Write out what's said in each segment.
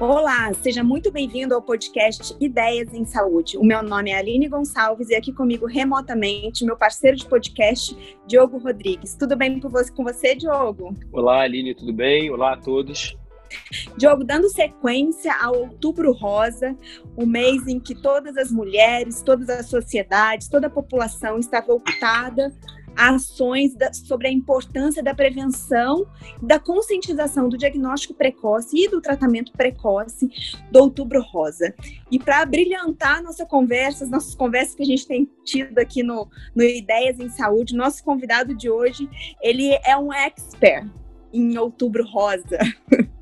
Olá, seja muito bem-vindo ao podcast Ideias em Saúde. O meu nome é Aline Gonçalves e aqui comigo remotamente meu parceiro de podcast, Diogo Rodrigues. Tudo bem com você, Diogo? Olá, Aline, tudo bem? Olá a todos. Diogo, dando sequência ao Outubro Rosa, o mês em que todas as mulheres, todas as sociedades, toda a população está voltada ações da, sobre a importância da prevenção, da conscientização do diagnóstico precoce e do tratamento precoce do Outubro Rosa. E para brilhantar nossa conversa, as nossas conversas que a gente tem tido aqui no, no Ideias em Saúde, nosso convidado de hoje, ele é um expert em Outubro Rosa.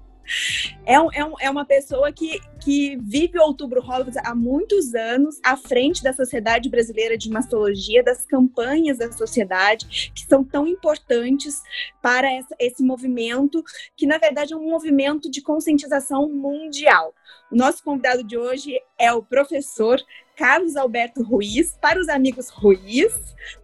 É, um, é, um, é uma pessoa que, que vive o Outubro Rosa há muitos anos, à frente da Sociedade Brasileira de Mastologia, das campanhas da sociedade, que são tão importantes para esse movimento, que na verdade é um movimento de conscientização mundial. O nosso convidado de hoje é o professor Carlos Alberto Ruiz, para os amigos Ruiz,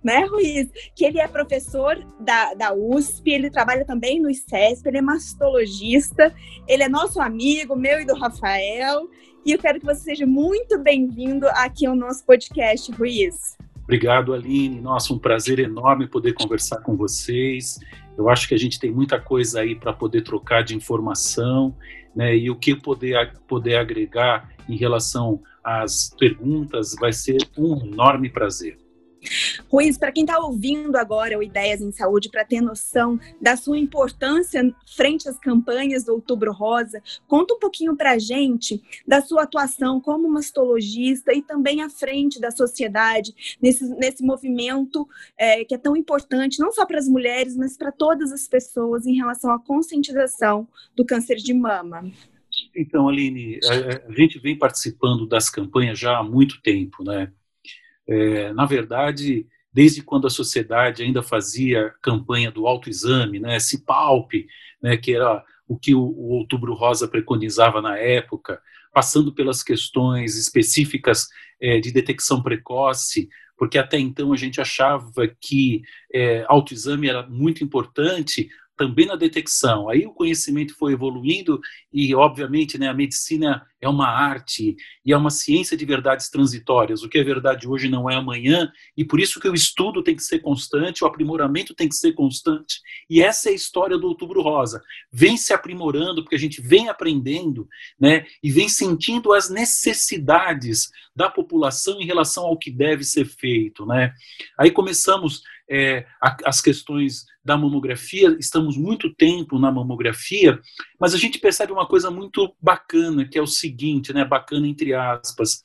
né, Ruiz? Que ele é professor da, da USP, ele trabalha também no ICESP, ele é mastologista, ele é nosso amigo, meu e do Rafael, e eu quero que você seja muito bem-vindo aqui ao nosso podcast, Ruiz. Obrigado, Aline. Nossa, um prazer enorme poder conversar com vocês. Eu acho que a gente tem muita coisa aí para poder trocar de informação, né? E o que poder, poder agregar em relação às perguntas vai ser um enorme prazer. Ruiz, para quem está ouvindo agora o Ideias em Saúde, para ter noção da sua importância frente às campanhas do Outubro Rosa, conta um pouquinho para a gente da sua atuação como mastologista e também à frente da sociedade nesse, nesse movimento é, que é tão importante, não só para as mulheres, mas para todas as pessoas em relação à conscientização do câncer de mama. Então, Aline, a, a, gente vem participando das campanhas já há muito tempo, né? É, na verdade, desde quando a sociedade ainda fazia campanha do autoexame, né? Se palpe, né? Que era o que o, o Outubro Rosa preconizava na época, passando pelas questões específicas é, de detecção precoce, porque até então a gente achava que é, autoexame era muito importante, também na detecção. Aí o conhecimento foi evoluindo e, obviamente, né, a medicina é uma arte e é uma ciência de verdades transitórias. O que é verdade hoje não é amanhã e por isso que o estudo tem que ser constante, o aprimoramento tem que ser constante. E essa é a história do Outubro Rosa. Vem se aprimorando porque a gente vem aprendendo, né, e vem sentindo as necessidades da população em relação ao que deve ser feito, né? Aí começamos é, as questões da mamografia, estamos muito tempo na mamografia, mas a gente percebe uma coisa muito bacana, que é o seguinte, né, bacana entre aspas,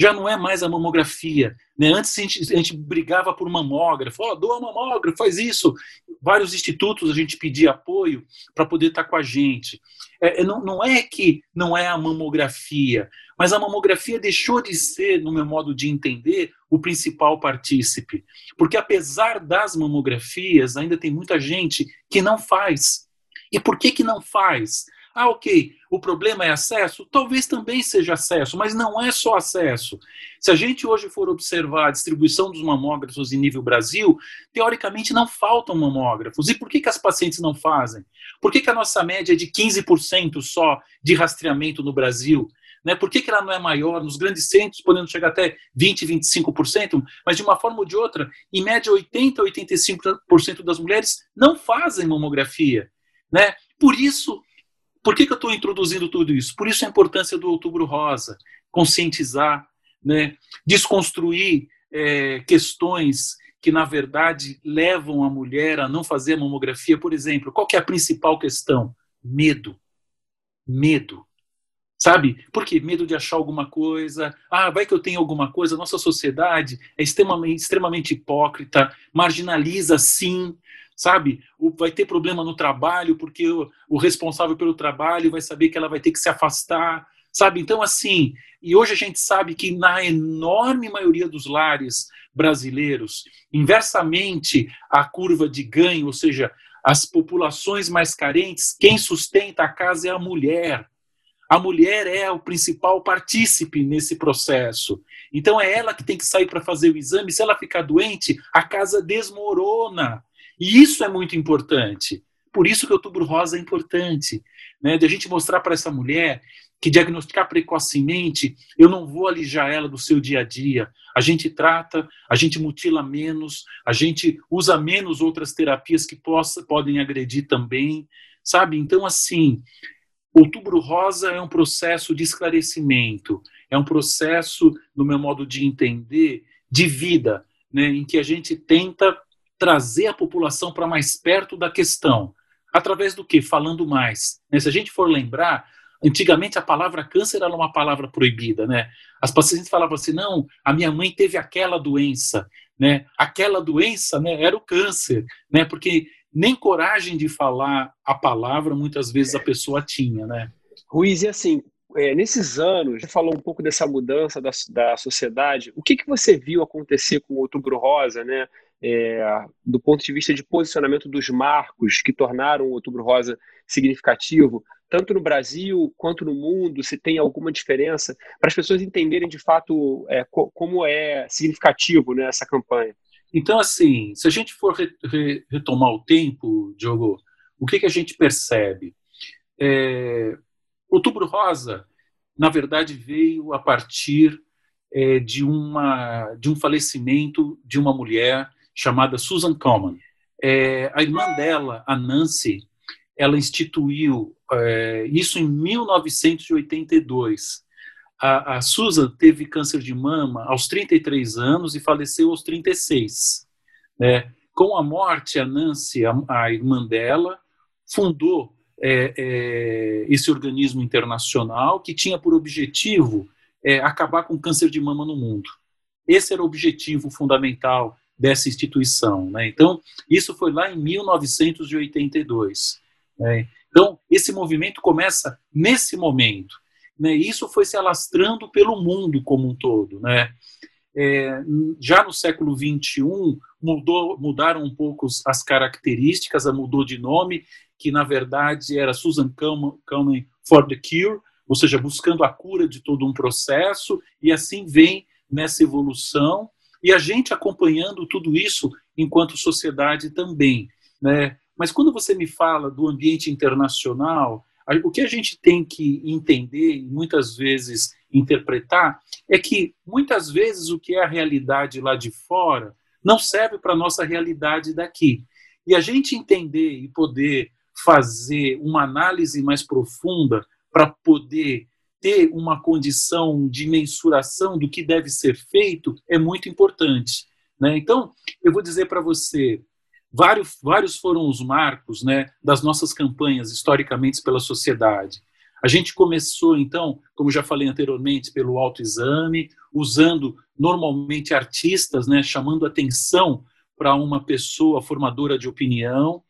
já não é mais a mamografia. Né? Antes a gente, a gente brigava por mamógrafo, oh, doa mamógrafo, faz isso. Vários institutos a gente pedia apoio para poder estar tá com a gente. É, é, não, não é que não é a mamografia, mas a mamografia deixou de ser, no meu modo de entender, o principal partícipe. Porque apesar das mamografias, ainda tem muita gente que não faz. E por que, que não faz? Ah, ok, o problema é acesso? Talvez também seja acesso, mas não é só acesso. Se a gente hoje for observar a distribuição dos mamógrafos em nível Brasil, teoricamente não faltam mamógrafos. E por que, que as pacientes não fazem? Por que, que a nossa média é de 15% só de rastreamento no Brasil? Né? Por que, que ela não é maior? Nos grandes centros, podendo chegar até 20%, 25%, mas de uma forma ou de outra, em média 80%, 85% das mulheres não fazem mamografia. Né? Por isso, por que, que eu estou introduzindo tudo isso? Por isso a importância do Outubro Rosa, conscientizar, né, desconstruir é, questões que, na verdade, levam a mulher a não fazer a mamografia. Por exemplo, qual é a principal questão? Medo. Medo. Sabe? Por quê? Medo de achar alguma coisa. Ah, vai que eu tenho alguma coisa. Nossa sociedade é extremamente, extremamente hipócrita, marginaliza sim sabe? Vai ter problema no trabalho porque o, o responsável pelo trabalho vai saber que ela vai ter que se afastar, sabe? Então, assim, e hoje a gente sabe que na enorme maioria dos lares brasileiros, inversamente à curva de ganho, ou seja, as populações mais carentes, quem sustenta a casa é a mulher. A mulher é o principal partícipe nesse processo. Então é ela que tem que sair para fazer o exame. Se ela ficar doente, a casa desmorona. E isso é muito importante. Por isso que o Outubro Rosa é importante, né? De a gente mostrar para essa mulher que diagnosticar precocemente, eu não vou alijar ela do seu dia a dia. A gente trata, a gente mutila menos, a gente usa menos outras terapias que possa, podem agredir também, sabe? Então, assim, Outubro Rosa é um processo de esclarecimento, é um processo, no meu modo de entender, de vida, né, em que a gente tenta trazer a população para mais perto da questão. Através do quê? Falando mais. Né? Se a gente for lembrar, antigamente a palavra câncer era uma palavra proibida, né? As pacientes falavam assim, não, a minha mãe teve aquela doença, né? Aquela doença, né, era o câncer, né? Porque nem coragem de falar a palavra muitas vezes a pessoa tinha, né? Ruiz, e assim, é, nesses anos, você falou um pouco dessa mudança da, da sociedade. O que, que você viu acontecer com o Outubro Rosa, né? É, do ponto de vista de posicionamento dos marcos que tornaram o Outubro Rosa significativo, tanto no Brasil quanto no mundo, se tem alguma diferença, para as pessoas entenderem de fato é, co como é significativo né, essa campanha. Então, assim, se a gente for re re retomar o tempo, Diogo, o que, que a gente percebe? É, Outubro Rosa, na verdade, veio a partir é, de, uma, de um falecimento de uma mulher chamada Susan Coleman. É, a irmã dela, a Nancy, ela instituiu é, isso em 1982. A, a, Susan teve câncer de mama aos 33 anos e faleceu aos 36. Né? Com a morte, a Nancy, a, a irmã dela, fundou é, é, esse organismo internacional que tinha por objetivo é, acabar com o câncer de mama no mundo. Esse era o objetivo fundamental dessa instituição. Né? Então, isso foi lá em 1982. Né? Então, esse movimento começa nesse momento. Né? Isso foi se alastrando pelo mundo como um todo. Né? É, já no século XXI, mudou, mudaram um pouco as características, mudou de nome, que na verdade era Susan Komen for the Cure, ou seja, buscando a cura de todo um processo, e assim vem nessa evolução, e a gente acompanhando tudo isso enquanto sociedade também. Né? Mas quando você me fala do ambiente internacional, o que a gente tem que entender e muitas vezes interpretar é que muitas vezes o que é a realidade lá de fora não serve para a nossa realidade daqui. E a gente entender e poder fazer uma análise mais profunda para poder ter uma condição de mensuração do que deve ser feito é muito importante. Né? Então, eu vou dizer para você, vários, vários foram os marcos né, das nossas campanhas historicamente pela sociedade. A gente começou, então, como já falei anteriormente, pelo autoexame, usando normalmente artistas, né, chamando atenção para uma pessoa formadora de opinião.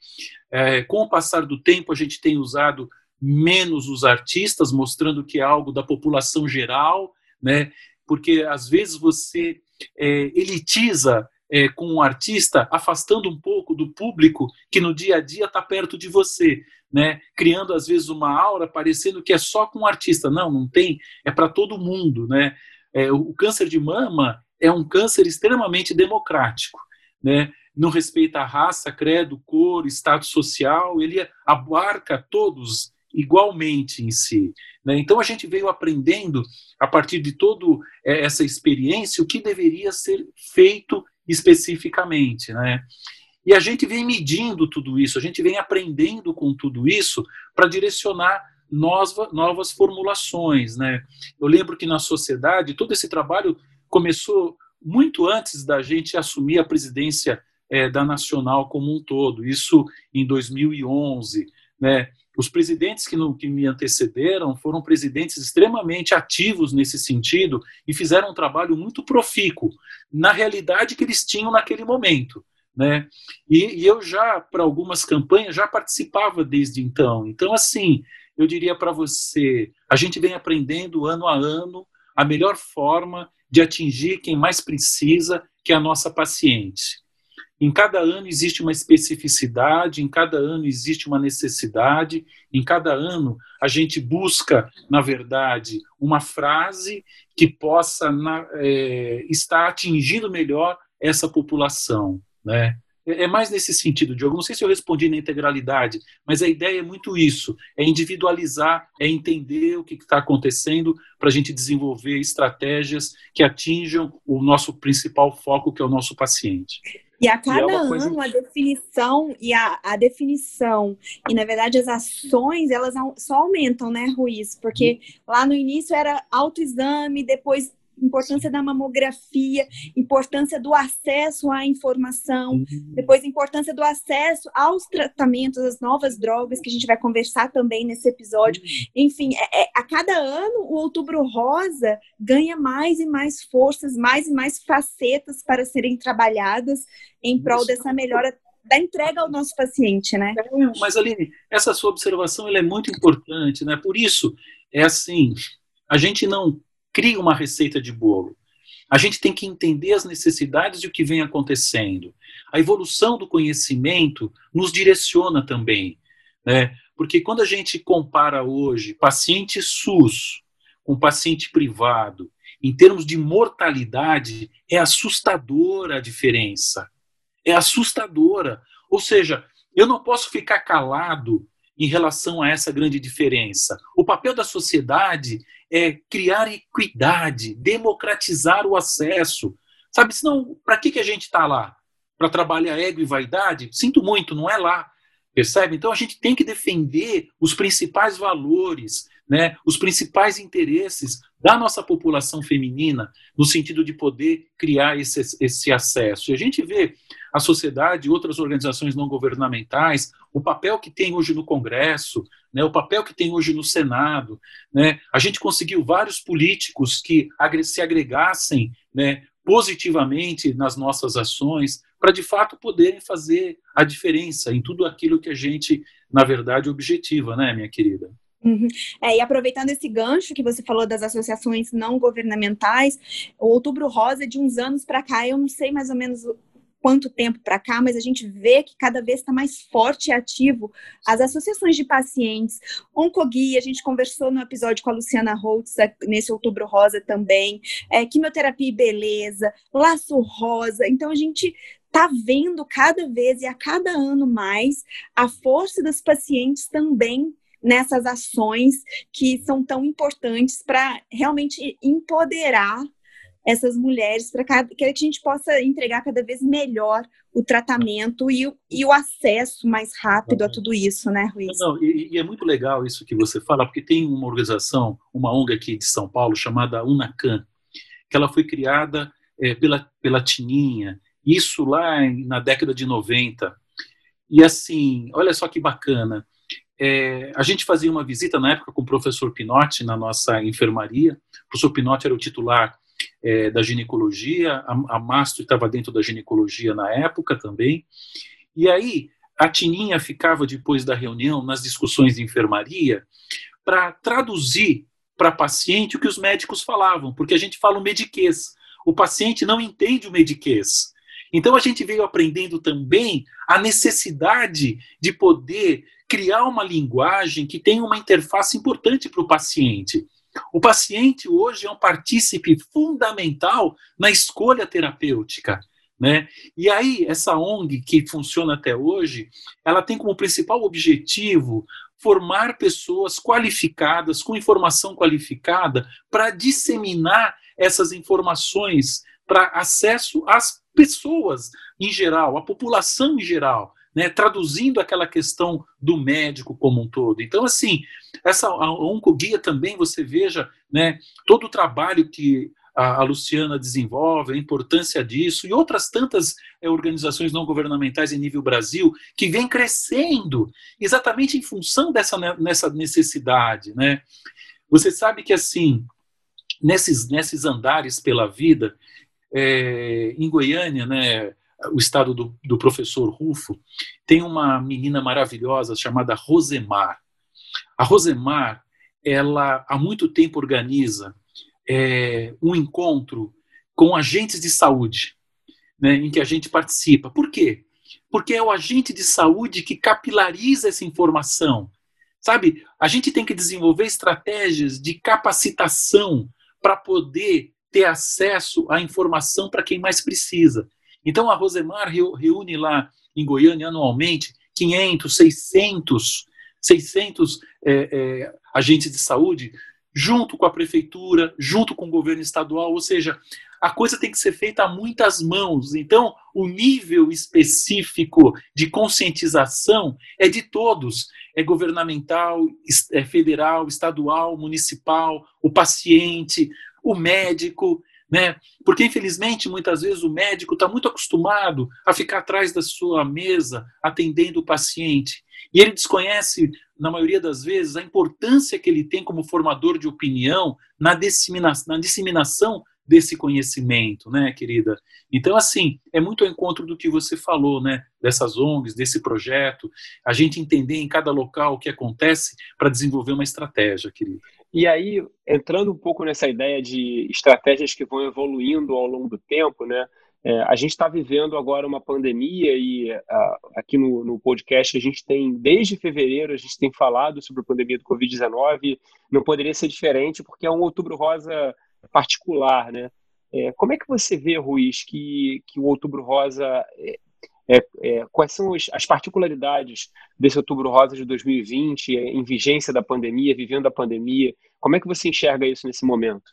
É, com o passar do tempo, a gente tem usado menos os artistas, mostrando que é algo da população geral, né? porque às vezes você é, elitiza é, com um artista, afastando um pouco do público que no dia a dia está perto de você, né? criando às vezes uma aura parecendo que é só com o artista. Não, não tem, é para todo mundo. Né? É, o câncer de mama é um câncer extremamente democrático né? não respeita a raça, credo, cor, status social, ele abarca todos igualmente em si. Né? Então a gente veio aprendendo, a partir de toda é, essa experiência, o que deveria ser feito especificamente. Né? E a gente vem medindo tudo isso, a gente vem aprendendo com tudo isso para direcionar novas, novas formulações. Né? Eu lembro que na sociedade, todo esse trabalho começou muito antes da gente assumir a presidência é, da Nacional como um todo, isso em 2011. Né? Os presidentes que, no, que me antecederam foram presidentes extremamente ativos nesse sentido e fizeram um trabalho muito profícuo na realidade que eles tinham naquele momento. Né? E, e eu já, para algumas campanhas, já participava desde então. Então, assim, eu diria para você, a gente vem aprendendo ano a ano a melhor forma de atingir quem mais precisa, que é a nossa paciente. Em cada ano existe uma especificidade, em cada ano existe uma necessidade, em cada ano a gente busca, na verdade, uma frase que possa na, é, estar atingindo melhor essa população. Né? é, é mais nesse sentido, Diogo. Não sei se eu respondi na integralidade, mas a ideia é muito isso: é individualizar, é entender o que está acontecendo para a gente desenvolver estratégias que atinjam o nosso principal foco, que é o nosso paciente. E a cada e é ano coisa... a definição e a, a definição e na verdade as ações elas só aumentam, né, Ruiz? Porque lá no início era autoexame, depois importância da mamografia, importância do acesso à informação, uhum. depois importância do acesso aos tratamentos, às novas drogas, que a gente vai conversar também nesse episódio. Uhum. Enfim, é, é, a cada ano o Outubro Rosa ganha mais e mais forças, mais e mais facetas para serem trabalhadas em prol dessa melhora da entrega ao nosso paciente, né? É, mas Aline, essa sua observação ela é muito importante, né? Por isso é assim, a gente não cria uma receita de bolo. A gente tem que entender as necessidades e o que vem acontecendo. A evolução do conhecimento nos direciona também, né? Porque quando a gente compara hoje paciente SUS com paciente privado, em termos de mortalidade, é assustadora a diferença. É assustadora. Ou seja, eu não posso ficar calado em relação a essa grande diferença. O papel da sociedade é criar equidade, democratizar o acesso. Sabe, senão, para que, que a gente está lá? Para trabalhar ego e vaidade? Sinto muito, não é lá. Percebe? Então a gente tem que defender os principais valores, né, os principais interesses da nossa população feminina, no sentido de poder criar esse, esse acesso. E a gente vê a sociedade, outras organizações não governamentais, o papel que tem hoje no Congresso, né, o papel que tem hoje no Senado. Né, a gente conseguiu vários políticos que se agregassem né, positivamente nas nossas ações, para de fato poderem fazer a diferença em tudo aquilo que a gente, na verdade, objetiva, né, minha querida? Uhum. É, e aproveitando esse gancho que você falou das associações não governamentais, o Outubro Rosa, de uns anos para cá, eu não sei mais ou menos quanto tempo para cá, mas a gente vê que cada vez está mais forte e ativo as associações de pacientes, Oncoguia, a gente conversou no episódio com a Luciana Holtz, nesse Outubro Rosa também, é, Quimioterapia e Beleza, Laço Rosa, então a gente está vendo cada vez e a cada ano mais a força dos pacientes também nessas ações que são tão importantes para realmente empoderar essas mulheres para que a gente possa entregar cada vez melhor o tratamento e, e o acesso mais rápido a tudo isso, né, Ruiz? Não, e, e, é muito legal isso que você fala, porque tem uma organização, uma ONG aqui de São Paulo, chamada Unacan, que ela foi criada é, pela, pela Tininha, isso lá na década de 90. E assim, olha só que bacana, é, a gente fazia uma visita na época com o professor Pinotti na nossa enfermaria, o professor Pinotti era o titular é, da ginecologia, a, a Mastro estava dentro da ginecologia na época também. E aí a Tininha ficava depois da reunião nas discussões de enfermaria para traduzir para paciente o que os médicos falavam, porque a gente fala o mediquês. O paciente não entende o mediquês. Então a gente veio aprendendo também a necessidade de poder criar uma linguagem que tenha uma interface importante para o paciente. O paciente hoje é um partícipe fundamental na escolha terapêutica. Né? E aí, essa ONG que funciona até hoje, ela tem como principal objetivo formar pessoas qualificadas, com informação qualificada, para disseminar essas informações para acesso às pessoas em geral, à população em geral né, traduzindo aquela questão do médico como um todo. Então, assim, essa a oncoguia também você veja, né, todo o trabalho que a, a, Luciana desenvolve, a importância disso e outras tantas é, organizações não governamentais em nível Brasil que vem crescendo exatamente em função dessa nessa necessidade, né? Você sabe que assim nesses nesses andares pela vida é, em Goiânia, né? o estado do, do professor Rufo, tem uma menina maravilhosa chamada Rosemar. A Rosemar, ela há muito tempo organiza é, um encontro com agentes de saúde, né, em que a gente participa. Por quê? Porque é o agente de saúde que capilariza essa informação. Sabe, a gente tem que desenvolver estratégias de capacitação para poder ter acesso à informação para quem mais precisa. Então a Rosemar reúne lá em Goiânia anualmente 500, 600, 600 é, é, agentes de saúde, junto com a prefeitura, junto com o governo estadual, ou seja, a coisa tem que ser feita a muitas mãos. Então, o nível específico de conscientização é de todos: é governamental, é federal, estadual, municipal, o paciente, o médico. Né? Porque, infelizmente, muitas vezes o médico está muito acostumado a ficar atrás da sua mesa atendendo o paciente. E ele desconhece, na maioria das vezes, a importância que ele tem como formador de opinião na, dissemina na disseminação desse conhecimento, né, querida? Então, assim, é muito ao encontro do que você falou, né, dessas ONGs, desse projeto, a gente entender em cada local o que acontece para desenvolver uma estratégia, querida. E aí, entrando um pouco nessa ideia de estratégias que vão evoluindo ao longo do tempo, né? É, a gente está vivendo agora uma pandemia e aqui no, no, podcast a gente tem, desde fevereiro, a gente tem falado sobre a pandemia do Covid-19. Não poderia ser diferente porque é um outubro rosa particular, né? É, como é que você vê, Ruiz, que, que o outubro rosa é, é, quais são as particularidades desse Outubro Rosa de 2020, é, em vigência da pandemia, vivendo a pandemia? Como é que você enxerga isso nesse momento?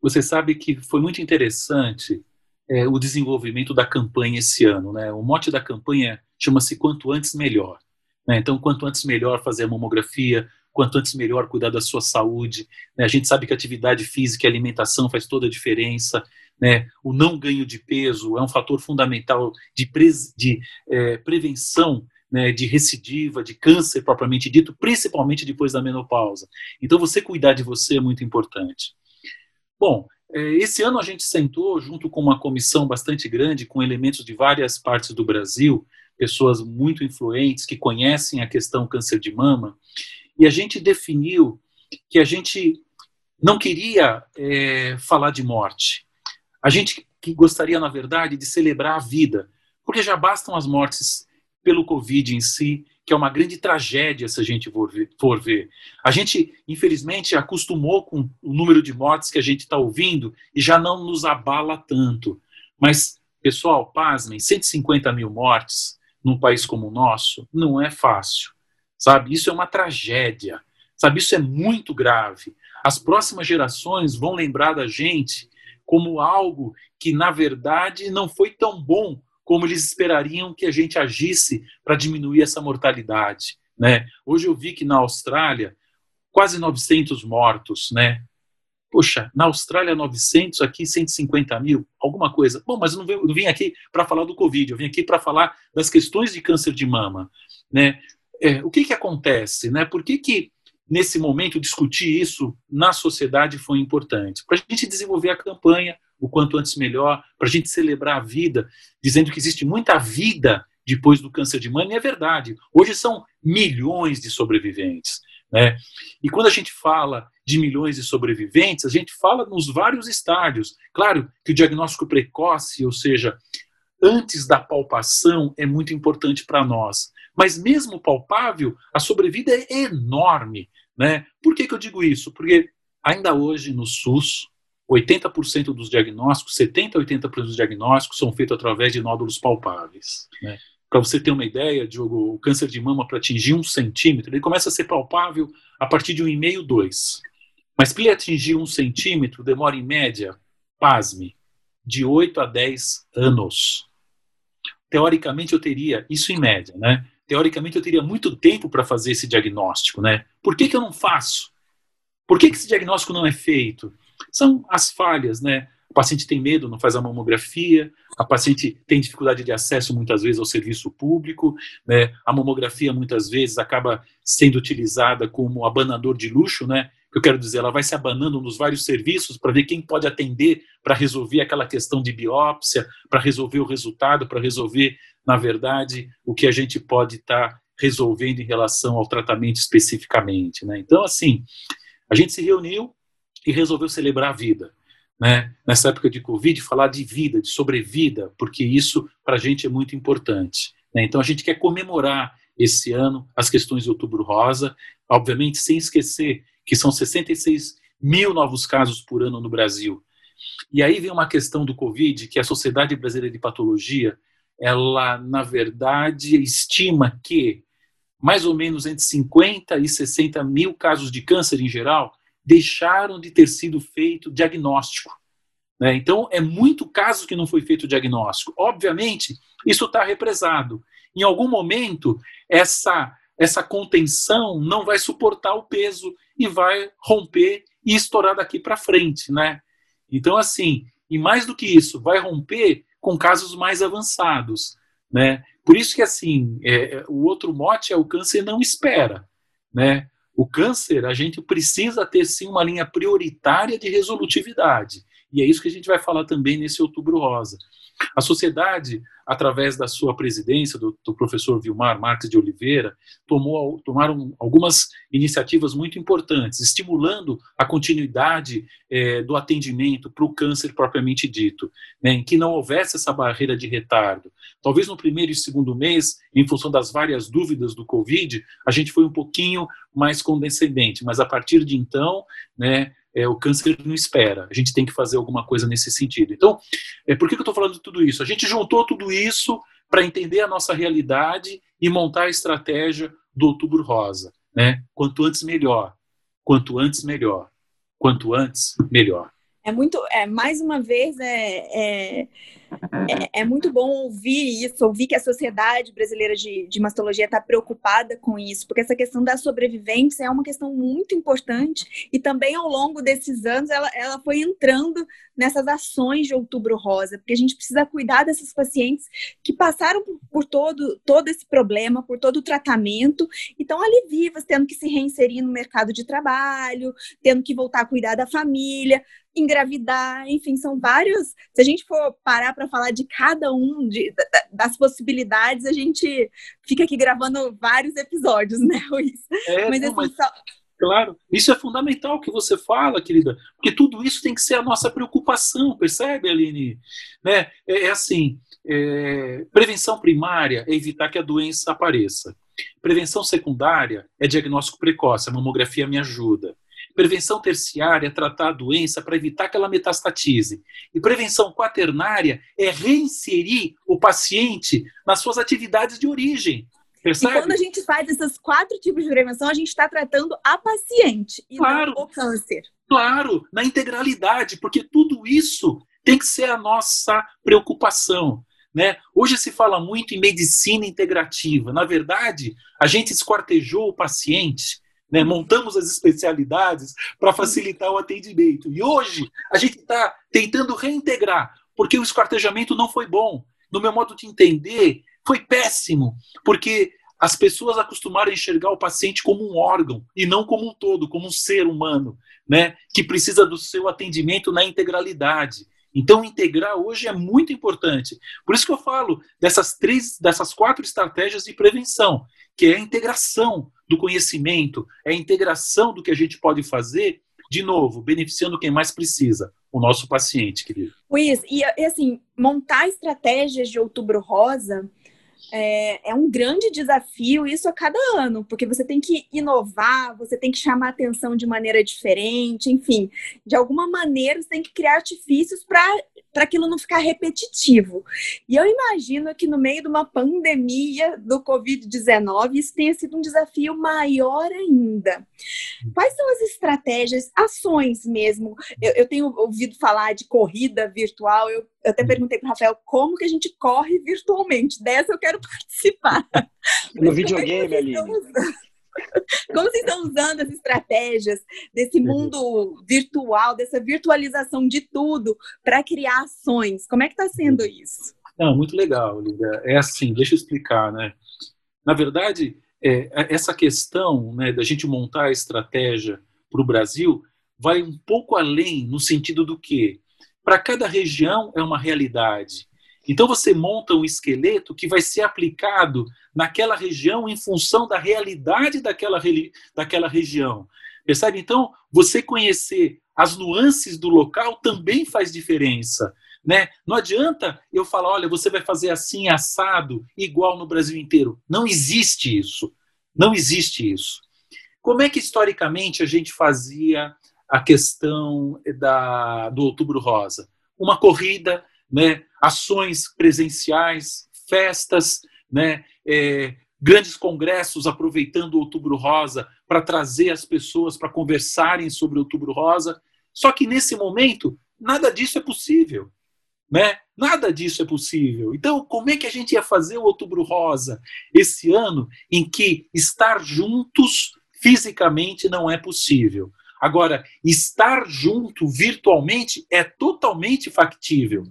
Você sabe que foi muito interessante é, o desenvolvimento da campanha esse ano. Né? O mote da campanha chama-se Quanto Antes Melhor. Né? Então, quanto antes melhor fazer a mamografia, quanto antes melhor cuidar da sua saúde. Né? A gente sabe que atividade física e alimentação faz toda a diferença. Né? O não ganho de peso é um fator fundamental de, pre de é, prevenção né, de recidiva, de câncer propriamente dito, principalmente depois da menopausa. Então, você cuidar de você é muito importante. Bom, é, esse ano a gente sentou junto com uma comissão bastante grande, com elementos de várias partes do Brasil, pessoas muito influentes que conhecem a questão câncer de mama, e a gente definiu que a gente não queria é, falar de morte, a gente que gostaria, na verdade, de celebrar a vida, porque já bastam as mortes pelo Covid em si, que é uma grande tragédia se a gente for ver. A gente, infelizmente, acostumou com o número de mortes que a gente está ouvindo e já não nos abala tanto. Mas, pessoal, pasmem, 150 mil mortes num país como o nosso não é fácil. Sabe? Isso é uma tragédia. Sabe? Isso é muito grave. As próximas gerações vão lembrar da gente como algo que, na verdade, não foi tão bom como eles esperariam que a gente agisse para diminuir essa mortalidade. Né? Hoje eu vi que na Austrália, quase 900 mortos, né? Poxa, na Austrália 900, aqui 150 mil, alguma coisa. Bom, mas eu não, vim, aqui para falar do Covid, eu vim aqui para falar das questões de câncer de mama. Né? É, o que, que acontece? Né? Por que, que nesse momento, discutir isso na sociedade foi importante. Para a gente desenvolver a campanha, o quanto antes melhor, para a gente celebrar a vida, dizendo que existe muita vida depois do câncer de mama, e é verdade. Hoje são milhões de sobreviventes. Né? E quando a gente fala de milhões de sobreviventes, a gente fala nos vários estádios. Claro que o diagnóstico precoce, ou seja, antes da palpação, é muito importante para nós. Mas mesmo palpável, a sobrevida é enorme. Né? Por que, que eu digo isso? Porque ainda hoje no SUS, 80% dos diagnósticos, 70% a 80% dos diagnósticos são feitos através de nódulos palpáveis. Né? Para você ter uma ideia, Diogo, o câncer de mama para atingir um centímetro, ele começa a ser palpável a partir de um e meio, dois. Mas para ele atingir um centímetro, demora em média, pasme, de 8 a 10 anos. Teoricamente eu teria, isso em média, né? Teoricamente eu teria muito tempo para fazer esse diagnóstico, né? Por que, que eu não faço? Por que, que esse diagnóstico não é feito? São as falhas, né? O paciente tem medo, não faz a mamografia, a paciente tem dificuldade de acesso muitas vezes ao serviço público, né? a mamografia muitas vezes acaba sendo utilizada como abanador de luxo, né? Que eu quero dizer, ela vai se abanando nos vários serviços para ver quem pode atender para resolver aquela questão de biópsia, para resolver o resultado, para resolver, na verdade, o que a gente pode estar tá resolvendo em relação ao tratamento especificamente. Né? Então, assim, a gente se reuniu e resolveu celebrar a vida. Né? Nessa época de Covid, falar de vida, de sobrevida, porque isso para a gente é muito importante. Né? Então, a gente quer comemorar esse ano as questões de Outubro Rosa, obviamente sem esquecer que são 66 mil novos casos por ano no Brasil. E aí vem uma questão do Covid, que a Sociedade Brasileira de Patologia, ela, na verdade, estima que mais ou menos entre 50 e 60 mil casos de câncer em geral deixaram de ter sido feito diagnóstico. Né? Então, é muito caso que não foi feito diagnóstico. Obviamente, isso está represado. Em algum momento, essa, essa contenção não vai suportar o peso e vai romper e estourar daqui para frente. Né? Então, assim, e mais do que isso, vai romper com casos mais avançados. Né? Por isso que assim, é, é, o outro mote é o câncer não espera. Né? O câncer, a gente precisa ter sim uma linha prioritária de resolutividade. E é isso que a gente vai falar também nesse Outubro Rosa. A sociedade, através da sua presidência, do, do professor Vilmar Marques de Oliveira, tomou, tomaram algumas iniciativas muito importantes, estimulando a continuidade é, do atendimento para o câncer propriamente dito, né, em que não houvesse essa barreira de retardo. Talvez no primeiro e segundo mês, em função das várias dúvidas do Covid, a gente foi um pouquinho mais condescendente, mas a partir de então, né, é, o câncer não espera. A gente tem que fazer alguma coisa nesse sentido. Então, é, por que, eu estou falando de tudo isso? A gente juntou tudo isso para entender a nossa realidade e montar a estratégia do Outubro Rosa. Né? Quanto antes, melhor. Quanto antes, melhor. Quanto antes, melhor. É muito, é, mais uma vez, é, é é, é, muito bom ouvir isso, ouvir que a sociedade brasileira de, de mastologia está preocupada com isso, porque essa questão da sobrevivência é uma questão muito importante e também ao longo desses anos ela, ela foi entrando nessas ações de Outubro Rosa, porque a gente precisa cuidar dessas pacientes que passaram por, por todo, todo esse problema, por todo o tratamento, e estão ali vivas, tendo que se reinserir no mercado de trabalho, tendo que voltar a cuidar da família, engravidar, enfim, são vários. Se a gente for parar para falar de cada um de, das possibilidades, a gente fica aqui gravando vários episódios, né, Luiz? É, mas, assim, mas... Só... Claro, isso é fundamental que você fala, querida, porque tudo isso tem que ser a nossa preocupação, percebe, Aline? Né? É, é assim, é, prevenção primária é evitar que a doença apareça. Prevenção secundária é diagnóstico precoce, a mamografia me ajuda. Prevenção terciária é tratar a doença para evitar que ela metastatize. E prevenção quaternária é reinserir o paciente nas suas atividades de origem. Percebe? E quando a gente faz esses quatro tipos de prevenção, a gente está tratando a paciente e claro, não o câncer. Claro, na integralidade, porque tudo isso tem que ser a nossa preocupação. Né? Hoje se fala muito em medicina integrativa. Na verdade, a gente esquartejou o paciente né? Montamos as especialidades para facilitar o atendimento. E hoje a gente está tentando reintegrar, porque o esquartejamento não foi bom. No meu modo de entender, foi péssimo, porque as pessoas acostumaram a enxergar o paciente como um órgão e não como um todo, como um ser humano, né? que precisa do seu atendimento na integralidade. Então, integrar hoje é muito importante. Por isso que eu falo dessas três, dessas quatro estratégias de prevenção, que é a integração do conhecimento, é a integração do que a gente pode fazer, de novo, beneficiando quem mais precisa, o nosso paciente, querido. Luiz, e assim, montar estratégias de outubro rosa é, é, um grande desafio isso a cada ano, porque você tem que inovar, você tem que chamar atenção de maneira diferente, enfim, de alguma maneira você tem que criar artifícios para para aquilo não ficar repetitivo. E eu imagino que no meio de uma pandemia do Covid-19, isso tenha sido um desafio maior ainda. Quais são as estratégias, ações mesmo? Eu, eu tenho ouvido falar de corrida virtual, eu, eu até perguntei para o Rafael como que a gente corre virtualmente. Dessa eu quero participar. No videogame, ali. Como vocês estão usando as estratégias desse uhum. mundo virtual, dessa virtualização de tudo, para criar ações? Como é que está sendo isso? Não, muito legal, Lívia. É assim, deixa eu explicar, né? Na verdade, é, é essa questão né, da gente montar a estratégia para o Brasil vai um pouco além no sentido do que para cada região é uma realidade então você monta um esqueleto que vai ser aplicado naquela região em função da realidade daquela, daquela região. Percebe? Então, você conhecer as nuances do local também faz diferença. Né? Não adianta eu falar, olha, você vai fazer assim, assado, igual no Brasil inteiro. Não existe isso. Não existe isso. Como é que historicamente a gente fazia a questão da, do Outubro Rosa? Uma corrida, né, ações presenciais, festas, né, é, grandes congressos aproveitando o Outubro Rosa para trazer as pessoas para conversarem sobre o Outubro Rosa. Só que nesse momento, nada disso é possível. Né? Nada disso é possível. Então, como é que a gente ia fazer o Outubro Rosa esse ano em que estar juntos fisicamente não é possível? Agora, estar junto virtualmente é totalmente factível.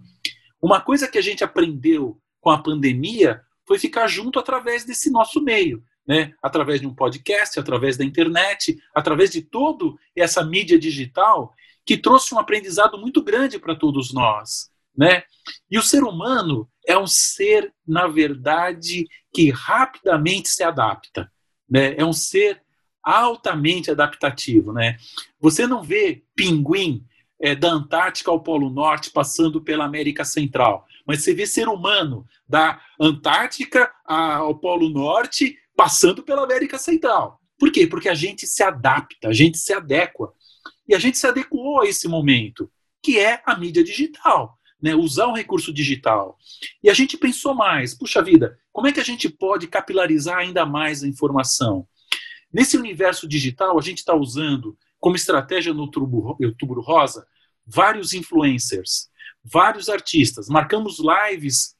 Uma coisa que a gente aprendeu com a pandemia foi ficar junto através desse nosso meio, né? através de um podcast, através da internet, através de toda essa mídia digital que trouxe um aprendizado muito grande para todos nós. Né? E o ser humano é um ser, na verdade, que rapidamente se adapta. Né? É um ser altamente adaptativo. Né? Você não vê pinguim é, da Antártica ao Polo Norte passando pela América Central, mas você vê ser humano da Antártica ao Polo Norte passando pela América Central. Por quê? Porque a gente se adapta, a gente se adequa. E a gente se adequou a esse momento, que é a mídia digital né, usar um recurso digital. E a gente pensou mais, puxa vida, como é que a gente pode capilarizar ainda mais a informação? Nesse universo digital, a gente está usando como estratégia no Outubro Rosa vários influencers, vários artistas. Marcamos lives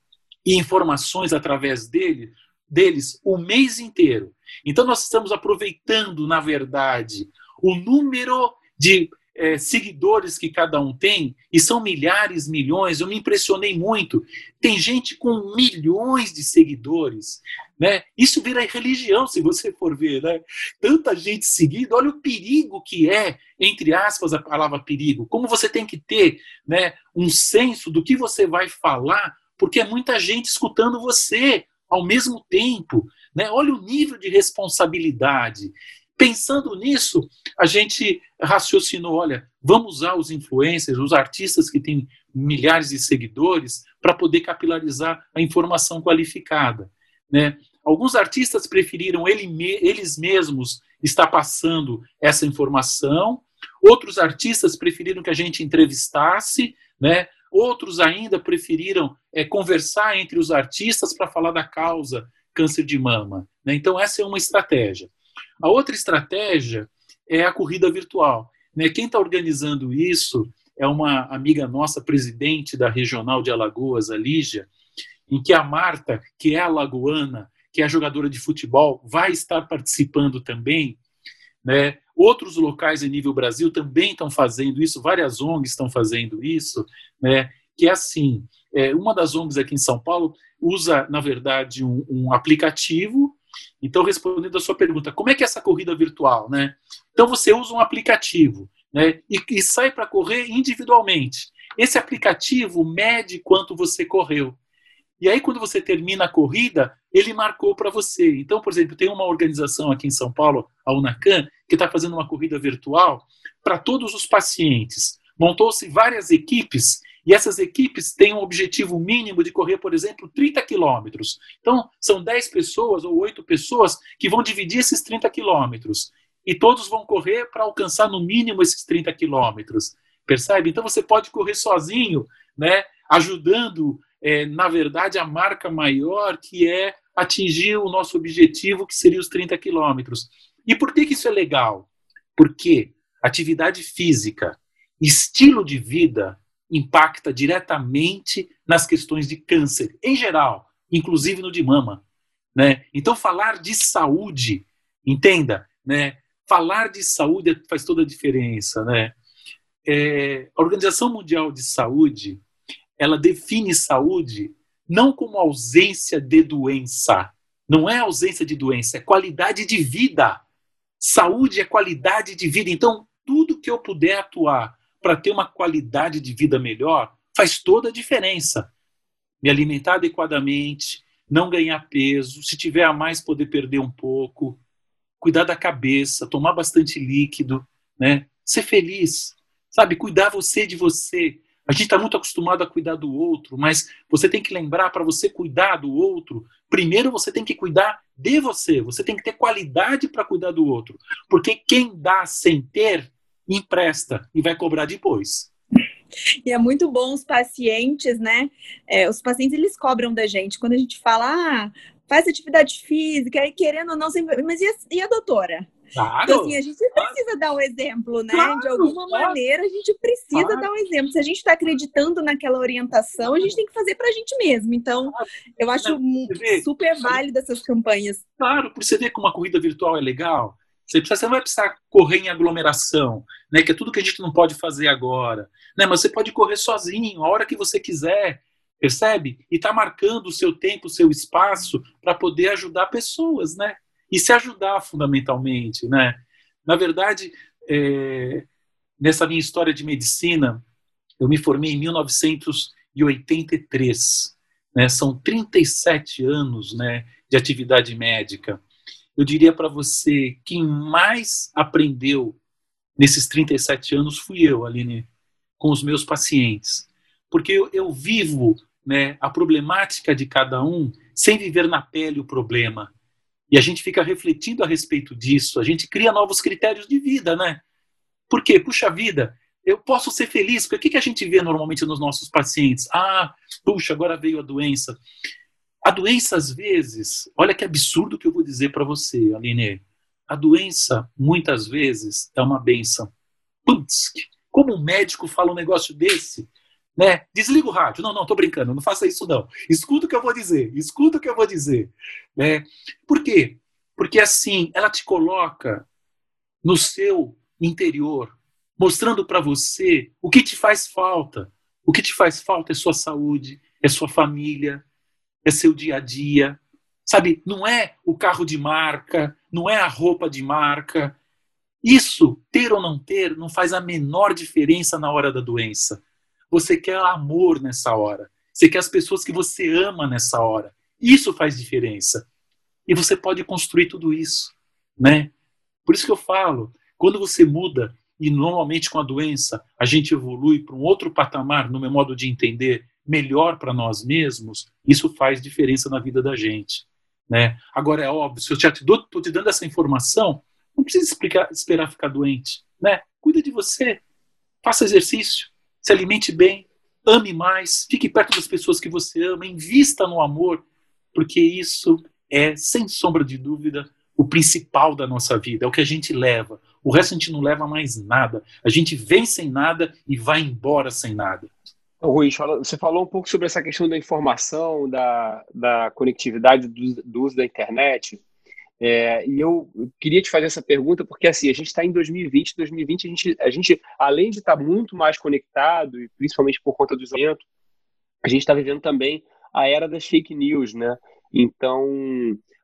e informações através dele, deles o mês inteiro. Então, nós estamos aproveitando, na verdade, o número de é, seguidores que cada um tem, e são milhares, milhões, eu me impressionei muito. Tem gente com milhões de seguidores, né? Isso vira religião, se você for ver, né? Tanta gente seguindo, olha o perigo que é, entre aspas, a palavra perigo. Como você tem que ter, né, um senso do que você vai falar, porque é muita gente escutando você ao mesmo tempo, né? Olha o nível de responsabilidade. Pensando nisso, a gente raciocinou: olha, vamos usar os influencers, os artistas que têm milhares de seguidores, para poder capilarizar a informação qualificada. Né? Alguns artistas preferiram ele, eles mesmos estar passando essa informação, outros artistas preferiram que a gente entrevistasse, né? outros ainda preferiram é, conversar entre os artistas para falar da causa câncer de mama. Né? Então, essa é uma estratégia. A outra estratégia é a corrida virtual. Né? Quem está organizando isso é uma amiga nossa, presidente da regional de Alagoas, a Lígia, em que a Marta, que é alagoana, que é jogadora de futebol, vai estar participando também. Né? Outros locais em nível Brasil também estão fazendo isso, várias ONGs estão fazendo isso, né? que é assim, é, uma das ONGs aqui em São Paulo usa, na verdade, um, um aplicativo então, respondendo a sua pergunta, como é que é essa corrida virtual, né? Então, você usa um aplicativo, né? E, e sai para correr individualmente. Esse aplicativo mede quanto você correu. E aí, quando você termina a corrida, ele marcou para você. Então, por exemplo, tem uma organização aqui em São Paulo, a Unacan, que está fazendo uma corrida virtual para todos os pacientes. Montou-se várias equipes e essas equipes têm um objetivo mínimo de correr, por exemplo, 30 quilômetros. Então, são 10 pessoas ou 8 pessoas que vão dividir esses 30 quilômetros. E todos vão correr para alcançar no mínimo esses 30 quilômetros. Percebe? Então, você pode correr sozinho, né, ajudando, é, na verdade, a marca maior, que é atingir o nosso objetivo, que seria os 30 quilômetros. E por que, que isso é legal? Porque atividade física, estilo de vida, impacta diretamente nas questões de câncer, em geral, inclusive no de mama. Né? Então, falar de saúde, entenda, né? falar de saúde faz toda a diferença. Né? É, a Organização Mundial de Saúde ela define saúde não como ausência de doença, não é ausência de doença, é qualidade de vida. Saúde é qualidade de vida. Então, tudo que eu puder atuar para ter uma qualidade de vida melhor, faz toda a diferença. Me alimentar adequadamente, não ganhar peso, se tiver a mais, poder perder um pouco, cuidar da cabeça, tomar bastante líquido, né? Ser feliz, sabe? Cuidar você de você. A gente está muito acostumado a cuidar do outro, mas você tem que lembrar para você cuidar do outro, primeiro você tem que cuidar de você. Você tem que ter qualidade para cuidar do outro, porque quem dá sem ter empresta e vai cobrar depois. E é muito bom os pacientes, né? É, os pacientes eles cobram da gente. Quando a gente fala, ah, faz atividade física, e querendo ou não, sempre... mas e a, e a doutora? Claro. Então, assim, a gente precisa dar um exemplo, né? Claro, de alguma claro. maneira, a gente precisa claro. dar um exemplo. Se a gente está acreditando naquela orientação, a gente tem que fazer para a gente mesmo. Então, eu acho super válido essas campanhas. Claro, por você ver como uma corrida virtual é legal. Você, precisa, você não vai precisar correr em aglomeração, né? Que é tudo que a gente não pode fazer agora. Né? Mas você pode correr sozinho, a hora que você quiser. Percebe? E está marcando o seu tempo, o seu espaço para poder ajudar pessoas, né? e se ajudar fundamentalmente, né? Na verdade, é, nessa minha história de medicina, eu me formei em 1983, né? São 37 anos, né, de atividade médica. Eu diria para você, quem mais aprendeu nesses 37 anos fui eu, Aline, com os meus pacientes. Porque eu, eu vivo né, a problemática de cada um sem viver na pele o problema e a gente fica refletindo a respeito disso, a gente cria novos critérios de vida, né? Por quê? Puxa vida, eu posso ser feliz, porque o que, a gente vê normalmente nos nossos pacientes? Ah, puxa, agora veio a doença. A doença, às vezes, olha que absurdo que eu vou dizer para você, Aline. A doença, muitas vezes, é uma benção. Putz, como um médico fala um negócio desse? né? Desliga o rádio. Não, não, tô brincando, não faça isso não. Escuta o que eu vou dizer, escuta o que eu vou dizer, né? Por quê? Porque assim, ela te coloca no seu interior, mostrando para você o que te faz falta. O que te faz falta é sua saúde, é sua família, é seu dia a dia. Sabe, não é o carro de marca, não é a roupa de marca. Isso, ter ou não ter, não faz a menor diferença na hora da doença. Você quer amor nessa hora. Você quer as pessoas que você ama nessa hora. Isso faz diferença. E você pode construir tudo isso, né? Por isso que eu falo, quando você muda e normalmente com a doença a gente evolui para um outro patamar no meu modo de entender melhor para nós mesmos, isso faz diferença na vida da gente, né? Agora é óbvio, se eu já te dou, tô te dando essa informação, não precisa explicar, esperar ficar doente, né? Cuida de você, faça exercício, se alimente bem, ame mais, fique perto das pessoas que você ama, invista no amor, porque isso é, sem sombra de dúvida, o principal da nossa vida, é o que a gente leva. O resto a gente não leva mais nada. A gente vem sem nada e vai embora sem nada. Rui, você falou um pouco sobre essa questão da informação, da, da conectividade, do, do uso da internet. É, e eu queria te fazer essa pergunta porque assim a gente está em 2020, 2020 a gente, a gente além de estar tá muito mais conectado e principalmente por conta do isolamento, a gente está vivendo também a era das fake news, né? Então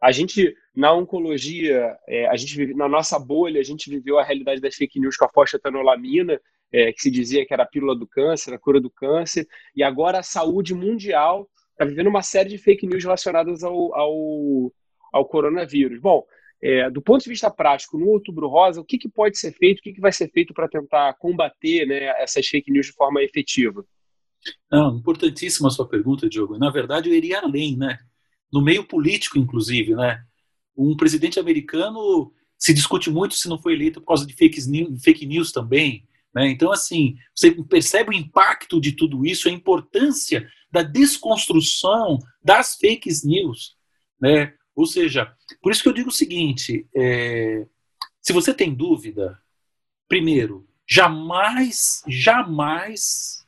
a gente na oncologia, é, a gente vive, na nossa bolha a gente viveu a realidade das fake news com a fosfatanolamina, é, que se dizia que era a pílula do câncer, a cura do câncer, e agora a saúde mundial está vivendo uma série de fake news relacionadas ao, ao ao coronavírus. Bom, é, do ponto de vista prático, no Outubro Rosa, o que, que pode ser feito, o que, que vai ser feito para tentar combater né, essas fake news de forma efetiva? Não, importantíssima a sua pergunta, Diogo. Na verdade, eu iria além, né? No meio político, inclusive, né? Um presidente americano se discute muito se não foi eleito por causa de fake news, fake news também. Né? Então, assim, você percebe o impacto de tudo isso, a importância da desconstrução das fake news. Né? Ou seja, por isso que eu digo o seguinte: é, se você tem dúvida, primeiro, jamais, jamais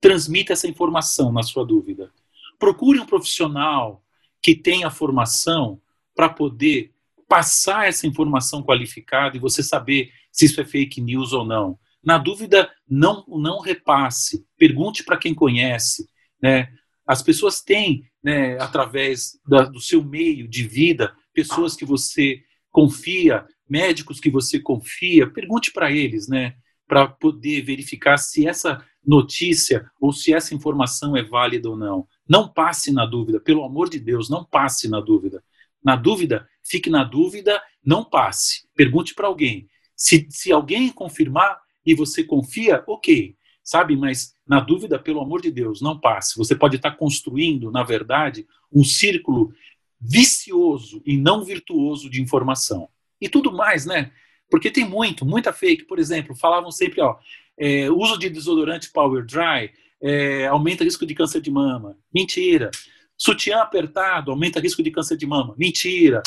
transmita essa informação na sua dúvida. Procure um profissional que tenha formação para poder passar essa informação qualificada e você saber se isso é fake news ou não. Na dúvida, não, não repasse. Pergunte para quem conhece. Né? As pessoas têm né, através da, do seu meio de vida, pessoas que você confia, médicos que você confia, pergunte para eles, né, para poder verificar se essa notícia ou se essa informação é válida ou não. Não passe na dúvida, pelo amor de Deus, não passe na dúvida. Na dúvida, fique na dúvida, não passe. Pergunte para alguém. Se, se alguém confirmar e você confia, ok sabe? Mas, na dúvida, pelo amor de Deus, não passe. Você pode estar construindo, na verdade, um círculo vicioso e não virtuoso de informação. E tudo mais, né? Porque tem muito, muita fake. Por exemplo, falavam sempre, ó, é, uso de desodorante Power Dry é, aumenta risco de câncer de mama. Mentira. Sutiã apertado aumenta risco de câncer de mama. Mentira.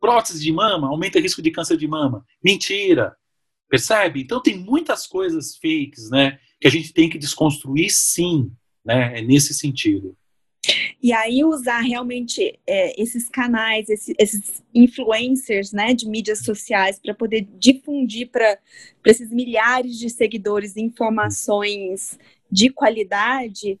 Prótese de mama aumenta risco de câncer de mama. Mentira. Percebe? Então tem muitas coisas fakes, né? Que a gente tem que desconstruir, sim, né? É nesse sentido. E aí usar realmente é, esses canais, esses, esses, influencers né, de mídias sociais para poder difundir para esses milhares de seguidores informações de qualidade,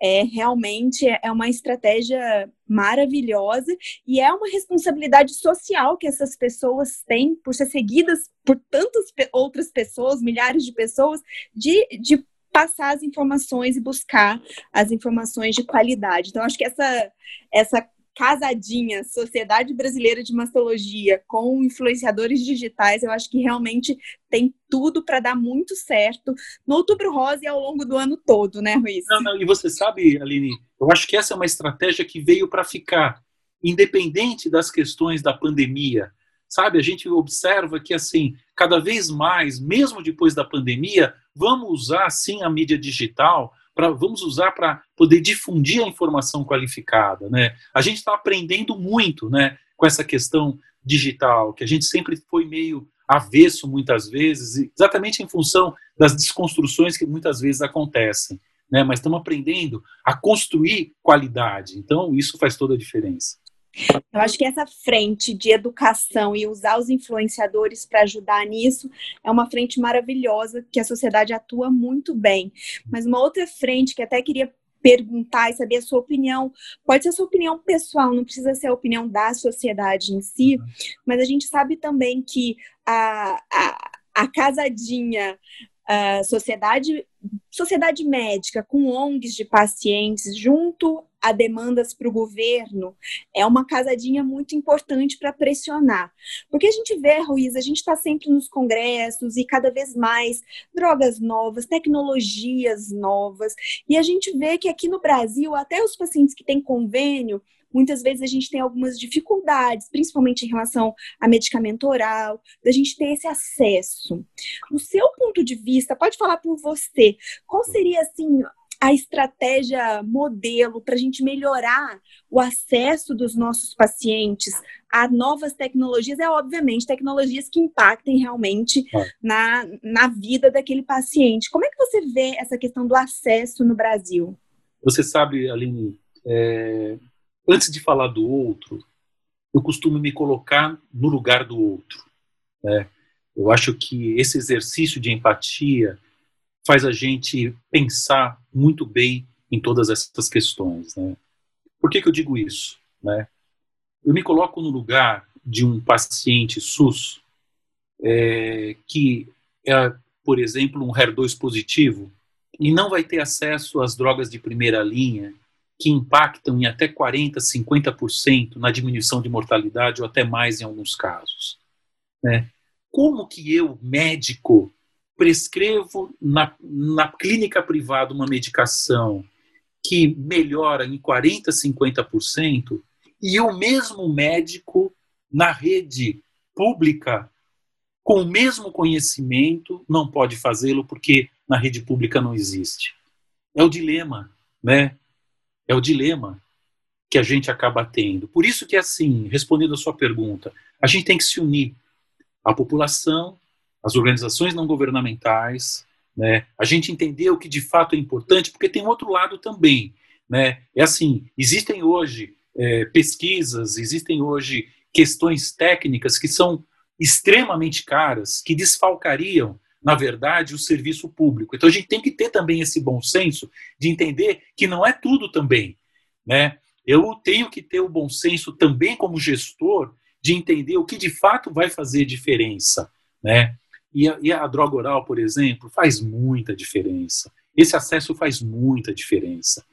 é realmente é uma estratégia maravilhosa e é uma responsabilidade social que essas pessoas têm por ser seguidas por tantas outras pessoas, milhares de pessoas, de, de passar as informações e buscar as informações de qualidade. Então, acho que essa, essa casadinha, Sociedade Brasileira de Mastologia, com influenciadores digitais, eu acho que realmente tem tudo para dar muito certo no Outubro Rosa e ao longo do ano todo, né, Ruiz? Não, não, e você sabe, Aline, eu acho que essa é uma estratégia que veio para ficar, independente das questões da pandemia. Sabe, a gente observa que, assim, cada vez mais, mesmo depois da pandemia, vamos usar, sim, a mídia digital Pra, vamos usar para poder difundir a informação qualificada, né? A gente está aprendendo muito, né, com essa questão digital, que a gente sempre foi meio avesso muitas vezes, exatamente em função das desconstruções que muitas vezes acontecem, né? Mas estamos aprendendo a construir qualidade. Então, isso faz toda a diferença. Eu acho que essa frente de educação e usar os influenciadores para ajudar nisso é uma frente maravilhosa que a sociedade atua muito bem. Mas uma outra frente que até queria perguntar e saber a sua opinião. Pode ser a sua opinião pessoal, não precisa ser a opinião da sociedade em si, uhum. mas a gente sabe também que a, a, a casadinha, a sociedade, sociedade médica com ONGs de pacientes junto a demandas para o governo, é uma casadinha muito importante para pressionar. Porque a gente vê, Ruiz, a gente está sempre nos congressos e cada vez mais drogas novas, tecnologias novas, e a gente vê que aqui no Brasil, até os pacientes que têm convênio, muitas vezes a gente tem algumas dificuldades, principalmente em relação a medicamento oral, da gente ter esse acesso. No seu ponto de vista, pode falar por você, qual seria assim a estratégia modelo para a gente melhorar o acesso dos nossos pacientes a novas tecnologias, é obviamente tecnologias que impactem realmente na, na vida daquele paciente. Como é que você vê essa questão do acesso no Brasil? Você sabe, Aline, é, antes de falar do outro, eu costumo me colocar no lugar do outro. Né? Eu acho que esse exercício de empatia faz a gente pensar muito bem em todas essas questões. Né? Por que, que eu digo isso? Né? Eu me coloco no lugar de um paciente SUS é, que é, por exemplo, um HER2 positivo e não vai ter acesso às drogas de primeira linha que impactam em até 40%, 50% na diminuição de mortalidade ou até mais em alguns casos. Né? Como que eu, médico, prescrevo na, na clínica privada uma medicação que melhora em 40%, 50%, e o mesmo médico na rede pública, com o mesmo conhecimento, não pode fazê-lo porque na rede pública não existe. É o dilema, né? É o dilema que a gente acaba tendo. Por isso que, assim, respondendo a sua pergunta, a gente tem que se unir. A população, as organizações não governamentais, né? A gente entender o que de fato é importante, porque tem outro lado também, né? É assim, existem hoje é, pesquisas, existem hoje questões técnicas que são extremamente caras, que desfalcariam, na verdade, o serviço público. Então a gente tem que ter também esse bom senso de entender que não é tudo também, né? Eu tenho que ter o bom senso também como gestor de entender o que de fato vai fazer diferença, né? E a, e a droga oral, por exemplo, faz muita diferença. Esse acesso faz muita diferença.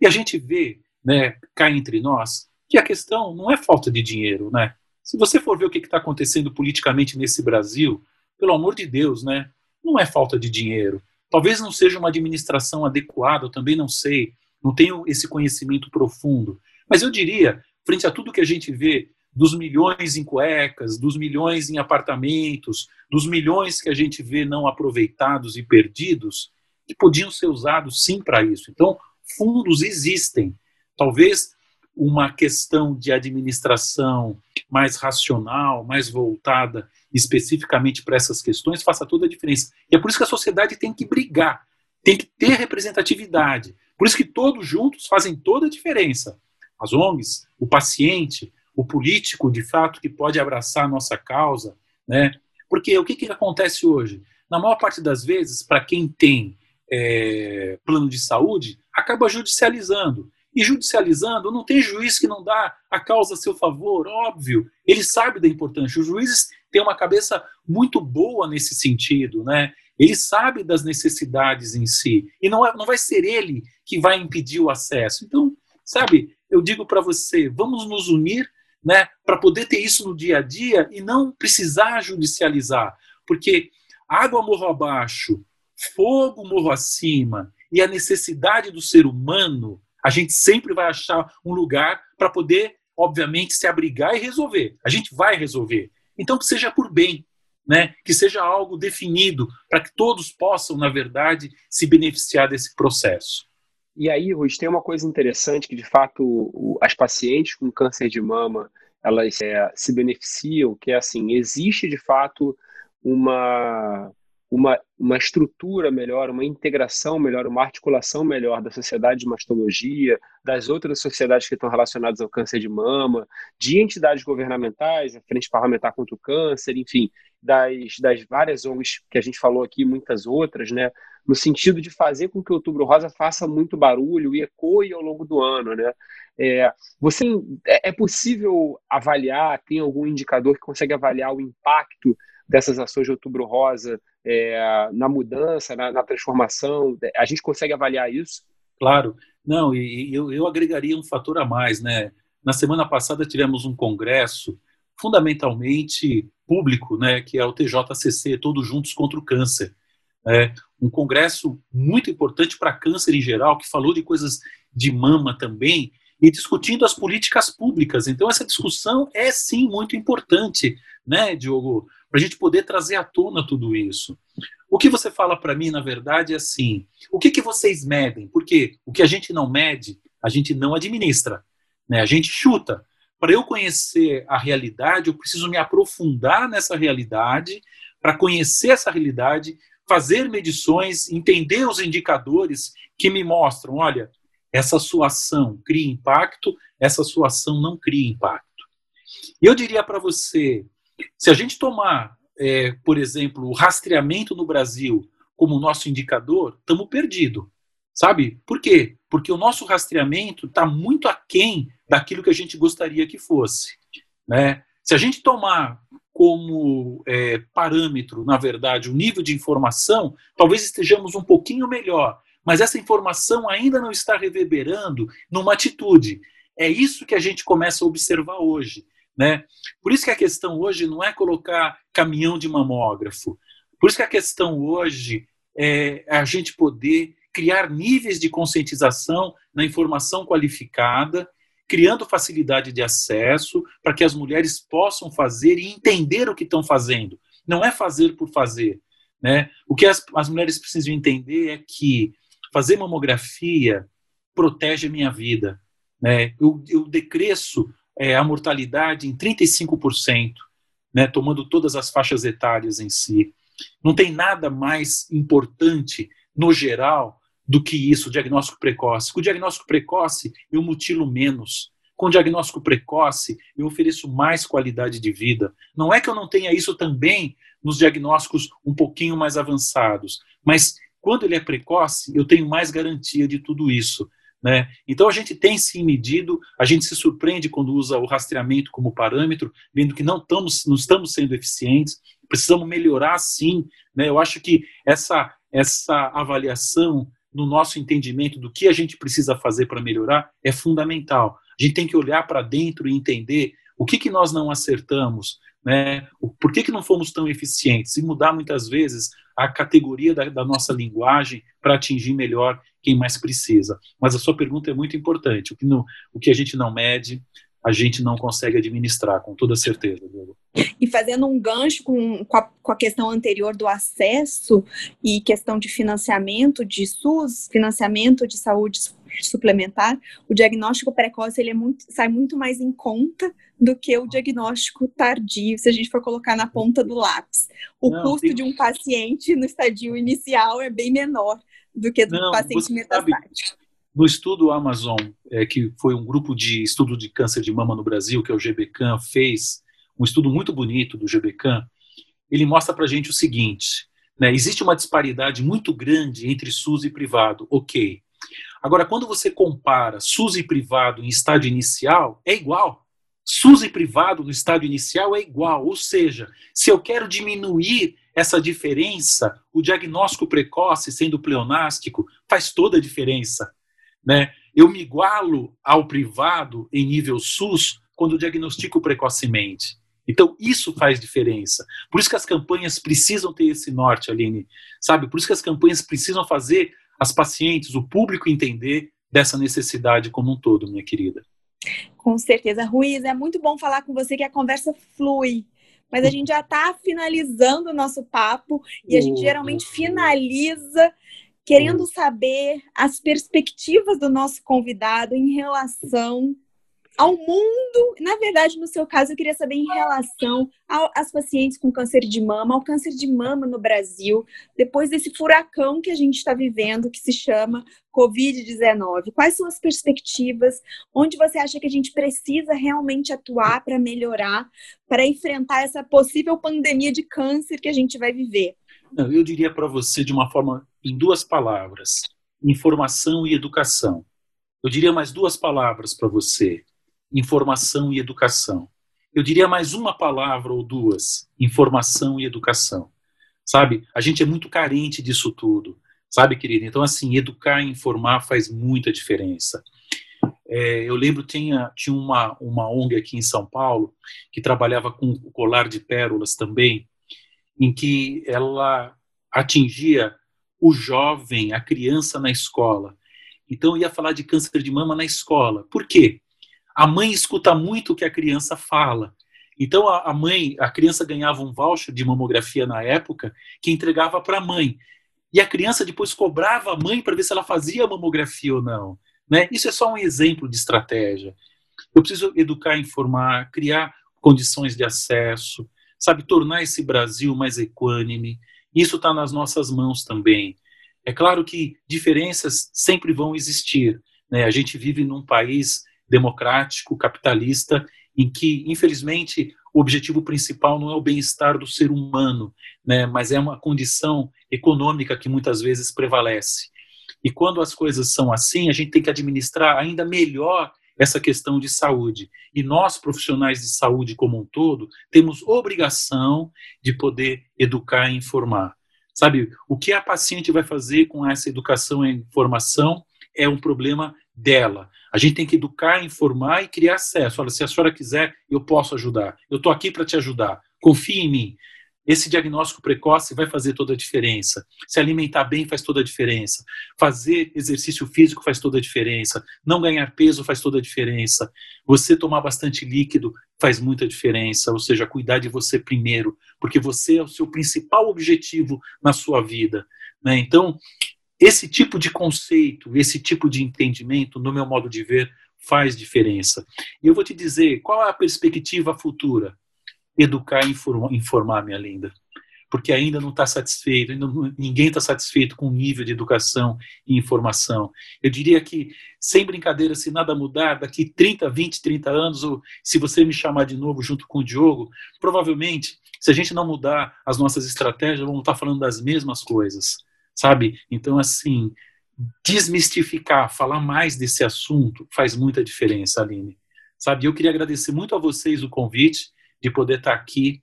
E a gente vê, né, cá entre nós, que a questão não é falta de dinheiro, né? Se você for ver o que está acontecendo politicamente nesse Brasil, pelo amor de Deus, né? Não é falta de dinheiro. Talvez não seja uma administração adequada, eu também não sei, não tenho esse conhecimento profundo. Mas eu diria, frente a tudo que a gente vê dos milhões em cuecas, dos milhões em apartamentos, dos milhões que a gente vê não aproveitados e perdidos, que podiam ser usados sim para isso. Então, fundos existem. Talvez uma questão de administração mais racional, mais voltada especificamente para essas questões, faça toda a diferença. E é por isso que a sociedade tem que brigar, tem que ter representatividade. Por isso que todos juntos fazem toda a diferença. As ONGs, o paciente, o político, de fato, que pode abraçar a nossa causa, né? Porque o que, que acontece hoje? Na maior parte das vezes, para quem tem é, plano de saúde, acaba judicializando. E judicializando, não tem juiz que não dá a causa a seu favor, óbvio. Ele sabe da importância. Os juízes têm uma cabeça muito boa nesse sentido, né? Ele sabe das necessidades em si. E não, é, não vai ser ele que vai impedir o acesso. Então, sabe, eu digo para você, vamos nos unir né, para poder ter isso no dia a dia e não precisar judicializar. Porque água morro abaixo, fogo morro acima e a necessidade do ser humano a gente sempre vai achar um lugar para poder, obviamente, se abrigar e resolver. A gente vai resolver. Então, que seja por bem, né? que seja algo definido, para que todos possam, na verdade, se beneficiar desse processo. E aí, Ruiz, tem uma coisa interessante que, de fato, as pacientes com câncer de mama, elas é, se beneficiam, que é assim, existe, de fato, uma uma, uma estrutura melhor, uma integração melhor, uma articulação melhor da sociedade de mastologia, das outras sociedades que estão relacionadas ao câncer de mama, de entidades governamentais, a Frente Parlamentar contra o Câncer, enfim, das, das várias ONGs que a gente falou aqui, muitas outras, né, no sentido de fazer com que o Outubro Rosa faça muito barulho e ecoe ao longo do ano, né? É, você é, é possível avaliar? Tem algum indicador que consegue avaliar o impacto dessas ações de Outubro Rosa é, na mudança, na, na, transformação? A gente consegue avaliar isso? Claro. Não, e, eu, eu agregaria um fator a mais, né? Na semana passada tivemos um congresso fundamentalmente público, né, que é o TJCC, Todos Juntos contra o Câncer. É um congresso muito importante para câncer em geral, que falou de coisas de mama também, e discutindo as políticas públicas. Então, essa discussão é sim muito importante, né, Diogo? Para a gente poder trazer à tona tudo isso. O que você fala para mim, na verdade, é assim: o que, que vocês medem? Porque o que a gente não mede, a gente não administra, né? a gente chuta. Para eu conhecer a realidade, eu preciso me aprofundar nessa realidade, para conhecer essa realidade, fazer medições, entender os indicadores que me mostram: olha, essa sua ação cria impacto, essa sua ação não cria impacto. E eu diria para você, se a gente tomar, é, por exemplo, o rastreamento no Brasil como nosso indicador, estamos perdidos. Sabe? Por quê? Porque o nosso rastreamento está muito aquém daquilo que a gente gostaria que fosse. Né? Se a gente tomar como é, parâmetro, na verdade, o nível de informação, talvez estejamos um pouquinho melhor, mas essa informação ainda não está reverberando numa atitude. É isso que a gente começa a observar hoje. Né? Por isso que a questão hoje não é colocar caminhão de mamógrafo. Por isso que a questão hoje é a gente poder criar níveis de conscientização na informação qualificada, criando facilidade de acesso para que as mulheres possam fazer e entender o que estão fazendo. Não é fazer por fazer. Né? O que as, as mulheres precisam entender é que fazer mamografia protege a minha vida. Né? Eu, eu decresço é, a mortalidade em 35%, né, tomando todas as faixas etárias em si. Não tem nada mais importante, no geral, do que isso, o diagnóstico precoce. Com o diagnóstico precoce, eu mutilo menos. Com o diagnóstico precoce, eu ofereço mais qualidade de vida. Não é que eu não tenha isso também nos diagnósticos um pouquinho mais avançados, mas quando ele é precoce, eu tenho mais garantia de tudo isso. Né? Então a gente tem sim medido, a gente se surpreende quando usa o rastreamento como parâmetro, vendo que não estamos, não estamos sendo eficientes, precisamos melhorar sim. Né? Eu acho que essa, essa avaliação no nosso entendimento do que a gente precisa fazer para melhorar é fundamental. A gente tem que olhar para dentro e entender o que, que nós não acertamos, né? por que, que não fomos tão eficientes e mudar muitas vezes a categoria da, da nossa linguagem para atingir melhor quem mais precisa. Mas a sua pergunta é muito importante. O que, não, o que a gente não mede, a gente não consegue administrar, com toda certeza. E fazendo um gancho com, com a, com, a, questão anterior do acesso e questão de financiamento de SUS, financiamento de saúde suplementar, o diagnóstico precoce ele é muito, sai muito mais em conta do que o diagnóstico tardio, se a gente for colocar na ponta do lápis. O Não, custo tem... de um paciente no estadio inicial é bem menor do que do Não, paciente metastático. No estudo Amazon, é, que foi um grupo de estudo de câncer de mama no Brasil, que é o GBCAM, fez um estudo muito bonito do GBCAM, ele mostra para a gente o seguinte, né, existe uma disparidade muito grande entre SUS e privado, ok. Agora, quando você compara SUS e privado em estádio inicial, é igual. SUS e privado no estádio inicial é igual, ou seja, se eu quero diminuir essa diferença, o diagnóstico precoce, sendo pleonástico, faz toda a diferença. Né? Eu me igualo ao privado em nível SUS quando diagnostico precocemente. Então, isso faz diferença. Por isso que as campanhas precisam ter esse norte, Aline. Sabe? Por isso que as campanhas precisam fazer as pacientes, o público entender dessa necessidade como um todo, minha querida. Com certeza. Ruiz, é muito bom falar com você que a conversa flui. Mas a gente já está finalizando o nosso papo e a gente geralmente finaliza querendo saber as perspectivas do nosso convidado em relação ao mundo. Na verdade, no seu caso, eu queria saber em relação às pacientes com câncer de mama, ao câncer de mama no Brasil, depois desse furacão que a gente está vivendo, que se chama Covid-19. Quais são as perspectivas? Onde você acha que a gente precisa realmente atuar para melhorar, para enfrentar essa possível pandemia de câncer que a gente vai viver? Eu diria para você de uma forma em duas palavras: informação e educação. Eu diria mais duas palavras para você: informação e educação. Eu diria mais uma palavra ou duas: informação e educação. Sabe? A gente é muito carente disso tudo. Sabe, querida? Então, assim, educar e informar faz muita diferença. É, eu lembro tinha tinha uma uma ONG aqui em São Paulo que trabalhava com o colar de pérolas também, em que ela atingia o jovem, a criança na escola. Então ia falar de câncer de mama na escola. Por quê? A mãe escuta muito o que a criança fala. Então a, mãe, a criança ganhava um voucher de mamografia na época que entregava para a mãe. E a criança depois cobrava a mãe para ver se ela fazia mamografia ou não. Né? Isso é só um exemplo de estratégia. Eu preciso educar, informar, criar condições de acesso, sabe, tornar esse Brasil mais equânime. Isso está nas nossas mãos também. É claro que diferenças sempre vão existir. Né? A gente vive num país democrático, capitalista, em que, infelizmente, o objetivo principal não é o bem-estar do ser humano, né? mas é uma condição econômica que muitas vezes prevalece. E quando as coisas são assim, a gente tem que administrar ainda melhor essa questão de saúde. E nós, profissionais de saúde como um todo, temos obrigação de poder educar e informar. Sabe, o que a paciente vai fazer com essa educação e informação é um problema dela. A gente tem que educar, informar e criar acesso. Olha, se a senhora quiser, eu posso ajudar. Eu estou aqui para te ajudar. Confie em mim. Esse diagnóstico precoce vai fazer toda a diferença. Se alimentar bem faz toda a diferença. Fazer exercício físico faz toda a diferença. Não ganhar peso faz toda a diferença. Você tomar bastante líquido faz muita diferença. Ou seja, cuidar de você primeiro, porque você é o seu principal objetivo na sua vida. Né? Então, esse tipo de conceito, esse tipo de entendimento, no meu modo de ver, faz diferença. E eu vou te dizer, qual é a perspectiva futura? educar e informar, minha linda. Porque ainda não está satisfeito, não, ninguém está satisfeito com o nível de educação e informação. Eu diria que, sem brincadeira, se nada mudar, daqui 30, 20, 30 anos, ou se você me chamar de novo junto com o Diogo, provavelmente, se a gente não mudar as nossas estratégias, vamos estar falando das mesmas coisas, sabe? Então, assim, desmistificar, falar mais desse assunto faz muita diferença, Aline. Sabe, eu queria agradecer muito a vocês o convite de poder estar aqui,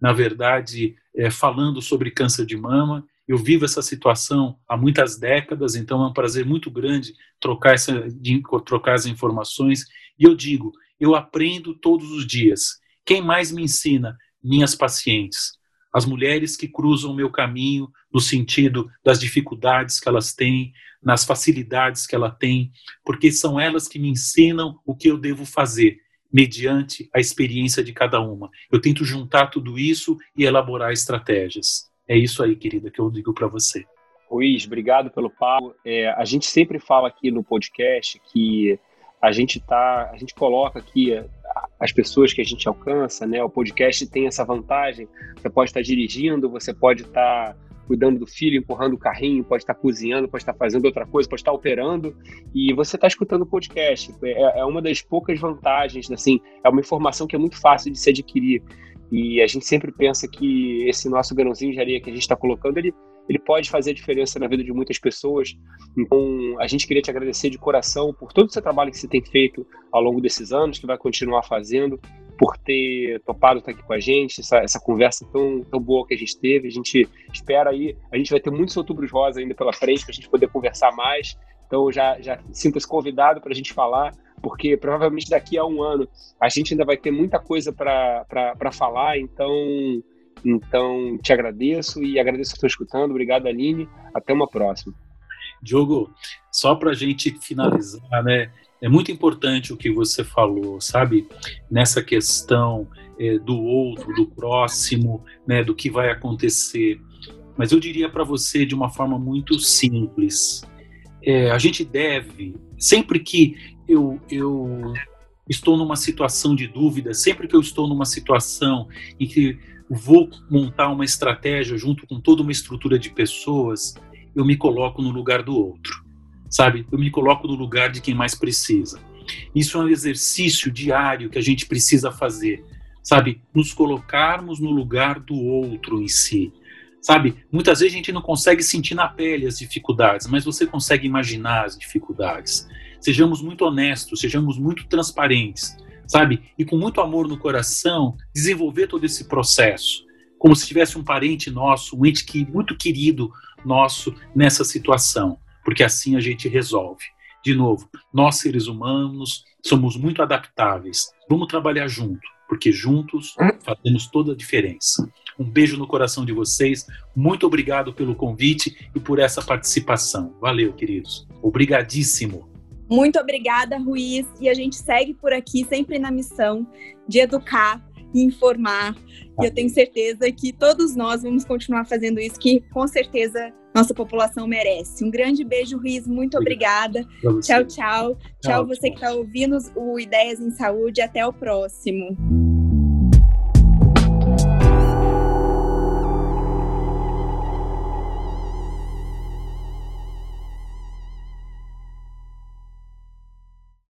na verdade, é, falando sobre câncer de mama. Eu vivo essa situação há muitas décadas, então é um prazer muito grande trocar, essa, trocar as informações. E eu digo, eu aprendo todos os dias. Quem mais me ensina? Minhas pacientes. As mulheres que cruzam o meu caminho no sentido das dificuldades que elas têm, nas facilidades que ela tem, porque são elas que me ensinam o que eu devo fazer mediante a experiência de cada uma. Eu tento juntar tudo isso e elaborar estratégias. É isso aí, querida, que eu digo para você. Ruiz, obrigado pelo papo. É, a gente sempre fala aqui no podcast que a gente tá, a gente coloca aqui as pessoas que a gente alcança, né? O podcast tem essa vantagem. Você pode estar dirigindo, você pode estar cuidando do filho, empurrando o carrinho, pode estar cozinhando, pode estar fazendo outra coisa, pode estar operando e você está escutando o podcast. É, é uma das poucas vantagens, assim, é uma informação que é muito fácil de se adquirir. E a gente sempre pensa que esse nosso grãozinho de areia que a gente está colocando, ele, ele pode fazer a diferença na vida de muitas pessoas. Então, a gente queria te agradecer de coração por todo o seu trabalho que você tem feito ao longo desses anos, que vai continuar fazendo por ter topado estar aqui com a gente, essa, essa conversa tão, tão boa que a gente teve. A gente espera aí, a gente vai ter muitos outubros rosa ainda pela frente para a gente poder conversar mais. Então já, já sinta-se convidado para a gente falar, porque provavelmente daqui a um ano a gente ainda vai ter muita coisa para falar. Então, então te agradeço e agradeço que estou escutando. Obrigado, Aline. Até uma próxima. Diogo, só para a gente finalizar, né? É muito importante o que você falou, sabe? Nessa questão é, do outro, do próximo, né? Do que vai acontecer. Mas eu diria para você de uma forma muito simples. É, a gente deve, sempre que eu, eu estou numa situação de dúvida, sempre que eu estou numa situação em que vou montar uma estratégia junto com toda uma estrutura de pessoas, eu me coloco no lugar do outro sabe? Eu me coloco no lugar de quem mais precisa. Isso é um exercício diário que a gente precisa fazer, sabe? Nos colocarmos no lugar do outro em si. Sabe, muitas vezes a gente não consegue sentir na pele as dificuldades, mas você consegue imaginar as dificuldades. Sejamos muito honestos, sejamos muito transparentes, sabe? E com muito amor no coração, desenvolver todo esse processo, como se tivesse um parente nosso, um ente que, muito querido nosso nessa situação porque assim a gente resolve. De novo, nós seres humanos somos muito adaptáveis. Vamos trabalhar junto, porque juntos fazemos toda a diferença. Um beijo no coração de vocês. Muito obrigado pelo convite e por essa participação. Valeu, queridos. Obrigadíssimo. Muito obrigada, Ruiz. E a gente segue por aqui sempre na missão de educar e informar. E eu tenho certeza que todos nós vamos continuar fazendo isso, que com certeza nossa população merece. Um grande beijo, Ruiz. Muito obrigada. Tchau, tchau. Tchau, tchau você que está ouvindo o Ideias em Saúde. Até o próximo.